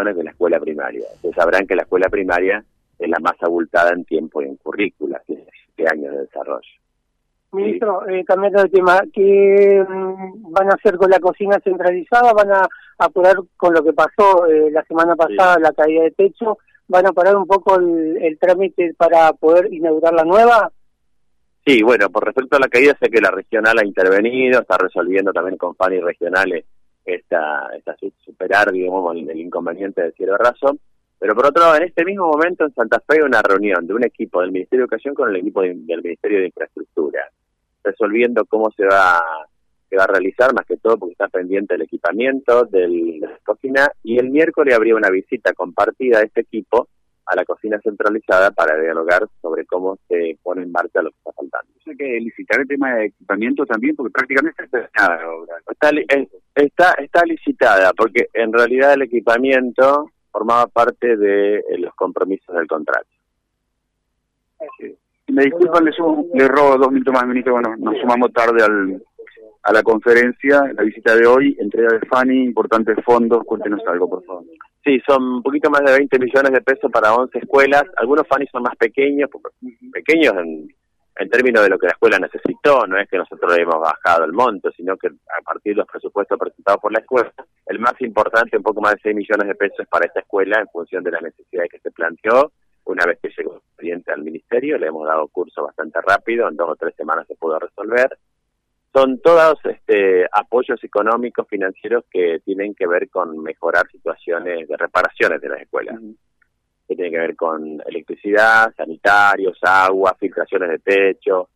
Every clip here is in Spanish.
de la escuela primaria. Ustedes sabrán que la escuela primaria es la más abultada en tiempo y en currícula, siete años de desarrollo. Ministro, eh, cambiando de tema, ¿qué mm, van a hacer con la cocina centralizada? ¿Van a apurar con lo que pasó eh, la semana pasada, la caída de techo? ¿Van a parar un poco el, trámite para poder inaugurar la nueva? Sí, bueno, por respecto a la caída, sé que la regional ha intervenido, está resolviendo también con FANI regionales esta, esta superar, digamos, el, inconveniente del cielo raso. Pero por otro lado, en este mismo momento en Santa Fe hay una reunión de un equipo del Ministerio de Educación con el equipo del Ministerio de Infraestructura resolviendo cómo se va, se va a realizar, más que todo porque está pendiente el equipamiento de la cocina, y el miércoles habría una visita compartida de este equipo a la cocina centralizada para dialogar sobre cómo se pone en marcha lo que está faltando. Hay que licitar el tema de equipamiento también, porque prácticamente está Está, está, está licitada, porque en realidad el equipamiento formaba parte de eh, los compromisos del contrato. Me disculpan, le, le robo dos minutos más, ministro. Bueno, nos sumamos tarde al, a la conferencia, la visita de hoy, entrega de FANI, importantes fondos. Cuéntenos algo, por favor. Sí, son un poquito más de 20 millones de pesos para 11 escuelas. Algunos FANI son más pequeños, pequeños en, en términos de lo que la escuela necesitó. No es que nosotros le hemos bajado el monto, sino que a partir de los presupuestos presentados por la escuela, el más importante, un poco más de 6 millones de pesos para esta escuela en función de las necesidades que se planteó una vez que llegó el expediente al ministerio, le hemos dado curso bastante rápido, en dos o tres semanas se pudo resolver. Son todos este, apoyos económicos, financieros que tienen que ver con mejorar situaciones de reparaciones de las escuelas. Que tienen que ver con electricidad, sanitarios, agua, filtraciones de techo,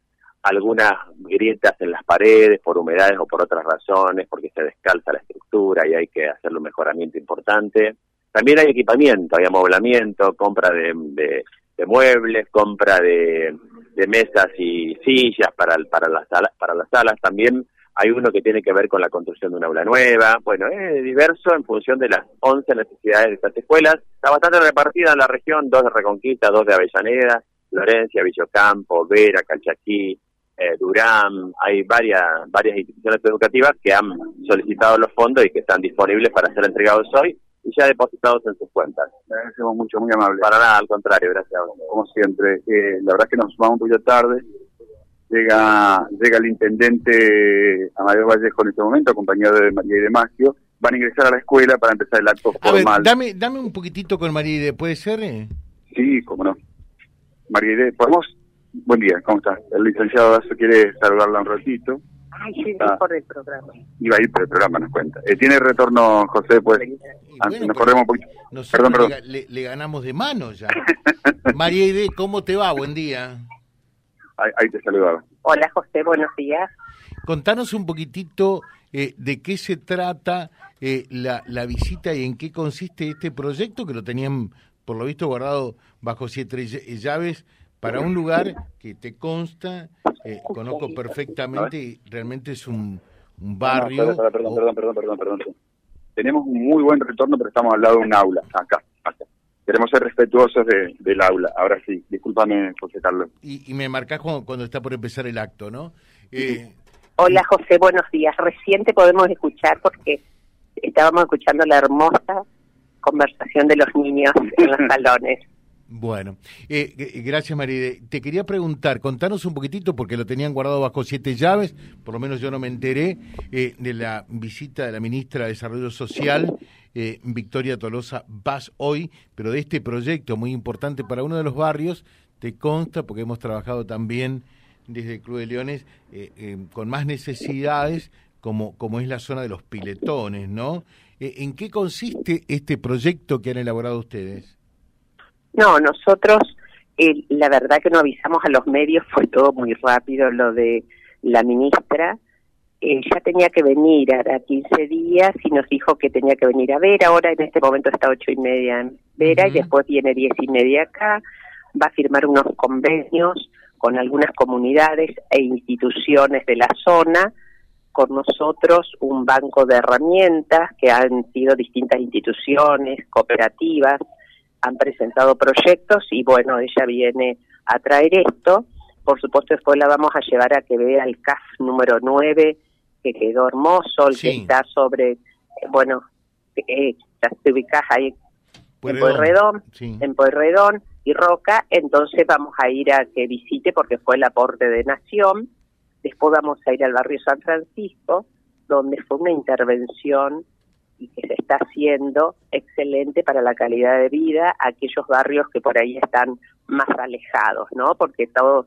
algunas grietas en las paredes por humedades o por otras razones, porque se descalza la estructura y hay que hacerle un mejoramiento importante también hay equipamiento, hay amoblamiento, compra de, de, muebles, compra de, de, mesas y sillas para, para, las salas, para las salas. También hay uno que tiene que ver con la construcción de una aula nueva. Bueno, es diverso en función de las 11 necesidades de estas escuelas. Está bastante repartida en la región, dos de Reconquista, dos de Avellaneda, Florencia, Villocampo, Vera, Calchaquí, eh, Durán. Hay varias, varias instituciones educativas que han solicitado los fondos y que están disponibles para ser entregados hoy y ya depositados en sus cuentas. Agradecemos mucho, muy amable. Para nada, al contrario, gracias. Como siempre, eh, la verdad es que nos sumamos un poquito tarde. Llega llega el intendente Amadeo Vallejo en este momento, acompañado de María y de Maggio. Van a ingresar a la escuela para empezar el acto formal. dame, dame un poquitito con María ¿puede ser? Sí, cómo no. María ¿podemos? Buen día, ¿cómo estás? El licenciado Dazo quiere saludarla un ratito. Ay, sí, ah. por el programa. Iba a ir por el programa, nos cuenta. Eh, ¿Tiene retorno, José? Pues nos corremos un poquito. Perdón, perdón. Le, ganamos de mano ya. María Ide, ¿cómo te va? Buen día. Ahí, te saludaba. Hola, José, buenos días. Contanos un poquitito eh, de qué se trata eh, la, la visita y en qué consiste este proyecto que lo tenían, por lo visto, guardado bajo siete llaves para un lugar que te consta eh, conozco perfectamente y realmente es un, barrio. perdón, perdón, perdón, perdón, perdón, Tenemos un muy buen retorno, pero estamos al lado de un aula, acá. Queremos ser respetuosos de, del aula. Ahora sí, discúlpame, José Carlos. Y, me marcás cuando, está por empezar el acto, ¿no? Eh, Hola, José, buenos días. Recién te podemos escuchar porque estábamos escuchando la hermosa conversación de los niños en los salones. Bueno, eh, gracias María. Te quería preguntar, contanos un poquitito, porque lo tenían guardado bajo siete llaves, por lo menos yo no me enteré, eh, de la visita de la ministra de Desarrollo Social, eh, Victoria Tolosa Vas hoy, pero de este proyecto muy importante para uno de los barrios, te consta, porque hemos trabajado también desde el Club de Leones con más necesidades, como, como es la zona de los piletones, ¿no? ¿En qué consiste este proyecto que han elaborado ustedes? No, nosotros, eh, la verdad que no avisamos a los medios, fue todo muy rápido lo de la ministra. Eh, ya tenía que venir, a 15 días y nos dijo que tenía que venir a ver. Ahora en este momento está ocho y media en Vera y después viene diez y media acá. Va a firmar unos convenios con algunas comunidades e instituciones de la zona, con nosotros un banco de herramientas que han sido distintas instituciones, cooperativas, han presentado proyectos y bueno, ella viene a traer esto. Por supuesto, después la vamos a llevar a que vea el CAF número 9, que quedó hermoso, el que está sobre, bueno, eh, ya te ubicas ahí en Pueyrredón, en Pueyrredón y Roca, entonces vamos a ir a que visite porque fue el aporte de Nación, después vamos a ir al barrio San Francisco, donde fue una intervención y que se está haciendo excelente para la calidad de vida aquellos barrios que por ahí están más alejados, ¿no? Porque todos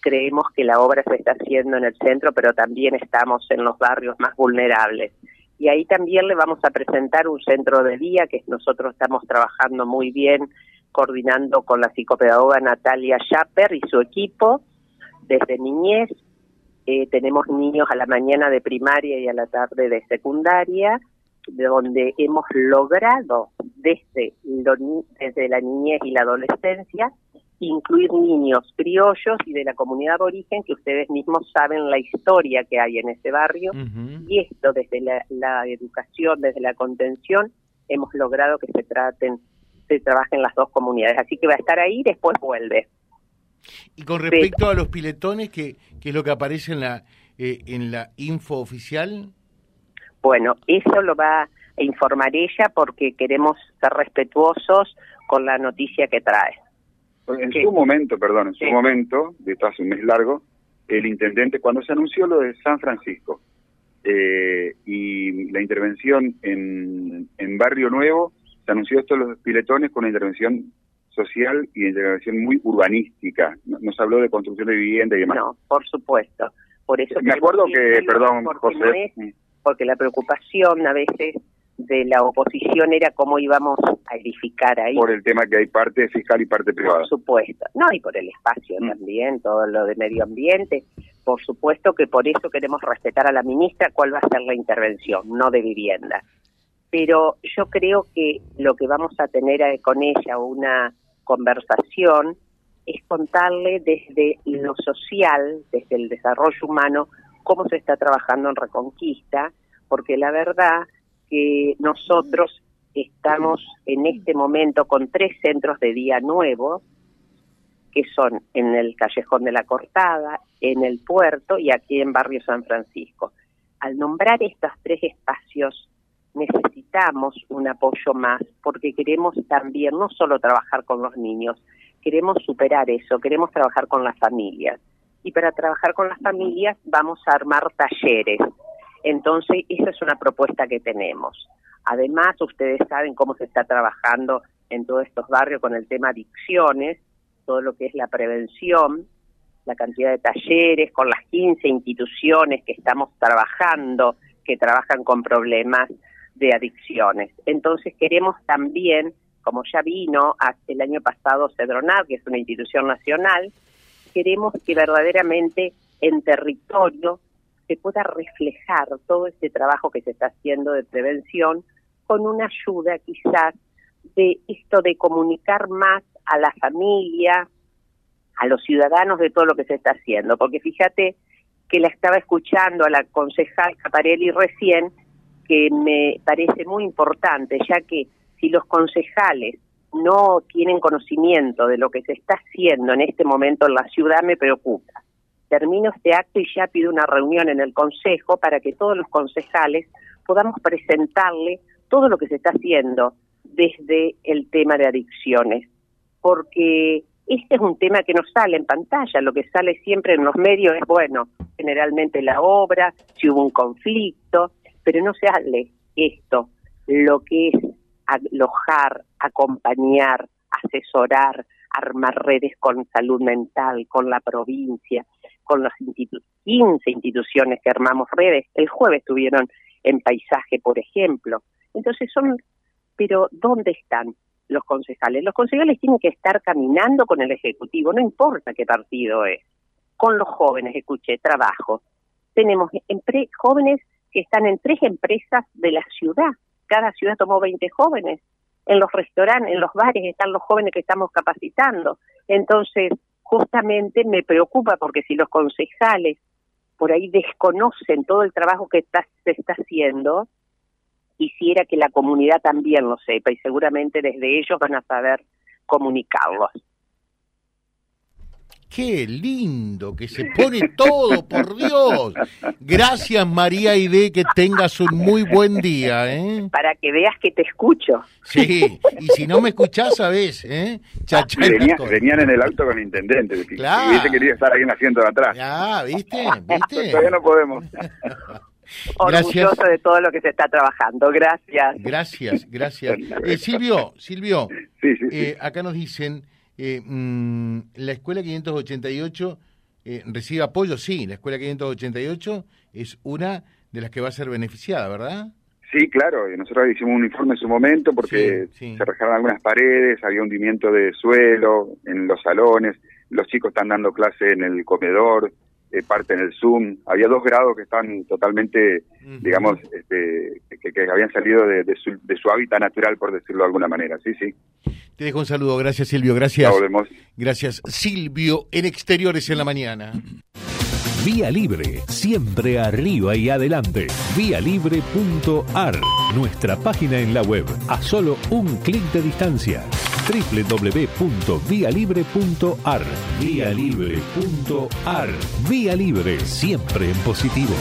creemos que la obra se está haciendo en el centro, pero también estamos en los barrios más vulnerables. Y ahí también le vamos a presentar un centro de día que nosotros estamos trabajando muy bien, coordinando con la psicopedagoga Natalia Schapper y su equipo desde niñez. Eh, tenemos niños a la mañana de primaria y a la tarde de secundaria de donde hemos logrado desde, desde la niñez y la adolescencia incluir niños criollos y de la comunidad de origen que ustedes mismos saben la historia que hay en ese barrio y esto desde la, educación, desde la contención, hemos logrado que se traten, se trabajen las dos comunidades. Así que va a estar ahí, después vuelve. Y con respecto a los piletones, ¿qué, ¿qué, es lo que aparece en la, eh, en la info oficial? Bueno, eso lo va a informar ella porque queremos ser respetuosos con la noticia que trae. En su momento, perdón, en su momento, de todo hace un mes largo, el intendente, cuando se anunció lo de San Francisco eh, y la intervención en, en Barrio Nuevo, se anunció esto de los piletones con una intervención social y intervención muy urbanística. Nos habló de construcción de vivienda y demás. No, por supuesto. Por eso me acuerdo que, perdón, José porque la preocupación a veces de la oposición era cómo íbamos a edificar ahí. Por el tema que hay parte fiscal y parte privada. Por supuesto, no, y por el espacio mm. también, todo lo de medio ambiente. Por supuesto que por eso queremos respetar a la ministra cuál va a ser la intervención, no de vivienda. Pero yo creo que lo que vamos a tener con ella, una conversación, es contarle desde lo social, desde el desarrollo humano, cómo se está trabajando en Reconquista, porque la verdad que nosotros estamos en este momento con tres centros de día nuevos, que son en el Callejón de la Cortada, en el puerto y aquí en Barrio San Francisco. Al nombrar estos tres espacios necesitamos un apoyo más porque queremos también no solo trabajar con los niños, queremos superar eso, queremos trabajar con las familias y para trabajar con las familias vamos a armar talleres. Entonces, esa es una propuesta que tenemos. Además, ustedes saben cómo se está trabajando en todos estos barrios con el tema adicciones, todo lo que es la prevención, la cantidad de talleres, con las 15 instituciones que estamos trabajando, que trabajan con problemas de adicciones. Entonces queremos también, como ya vino el año pasado Cedronar, que es una institución nacional, queremos que verdaderamente en territorio se pueda reflejar todo este trabajo que se está haciendo de prevención con una ayuda quizás de esto de comunicar más a la familia, a los ciudadanos de todo lo que se está haciendo, porque fíjate que la estaba escuchando a la concejal Caparelli recién, que me parece muy importante, ya que si los concejales no tienen conocimiento de lo que se está haciendo en este momento en la ciudad me preocupa. Termino este acto y ya pido una reunión en el Consejo para que todos los concejales podamos presentarle todo lo que se está haciendo desde el tema de adicciones, porque este es un tema que no sale en pantalla, lo que sale siempre en los medios es, bueno, generalmente la obra, si hubo un conflicto, pero no se hable esto, lo que es alojar, acompañar, asesorar, armar redes con salud mental, con la provincia, con las 15 instituciones que armamos redes. El jueves estuvieron en paisaje, por ejemplo. Entonces son, pero ¿dónde están los concejales? Los concejales tienen que estar caminando con el Ejecutivo, no importa qué partido es. Con los jóvenes, escuché, trabajo. Tenemos jóvenes que están en tres empresas de la ciudad cada ciudad tomó 20 jóvenes. En los restaurantes, en los bares están los jóvenes que estamos capacitando. Entonces, justamente me preocupa porque si los concejales por ahí desconocen todo el trabajo que está, se está haciendo, quisiera que la comunidad también lo sepa y seguramente desde ellos van a saber comunicarlos. Qué lindo que se pone todo, por Dios. Gracias, María Ide, que tengas un muy buen día. ¿eh? Para que veas que te escucho. Sí, y si no me escuchás, sabes, ¿eh? Chacha venían en el auto con el intendente. Claro. hubiese querido estar ahí en el asiento de atrás. Ah, ¿viste? ¿Viste? Todavía no podemos. Orgulloso de todo lo que se está trabajando. Gracias. Gracias, gracias. Eh, Silvio, Silvio, eh, acá nos dicen eh, mm, la escuela 588 eh, recibe apoyo, sí, la escuela 588 es una de las que va a ser beneficiada, ¿verdad? Sí, claro, nosotros hicimos un informe en su momento porque se rejaron algunas paredes, había hundimiento de suelo en los salones, los chicos están dando clase en el comedor, eh, parte en el Zoom. Había dos grados que están totalmente, digamos, este, que, habían salido de, su, de, su, hábitat natural, por decirlo de alguna manera. Sí, sí. Te dejo un saludo. Gracias, Silvio. Gracias. Gracias, Silvio, en Exteriores en la Mañana. Vía Libre, siempre arriba y adelante. Vialibre.ar, nuestra página en la web, a solo un clic de distancia www.vialibre.ar. Vialibre.ar. Vía Libre, siempre en positivo.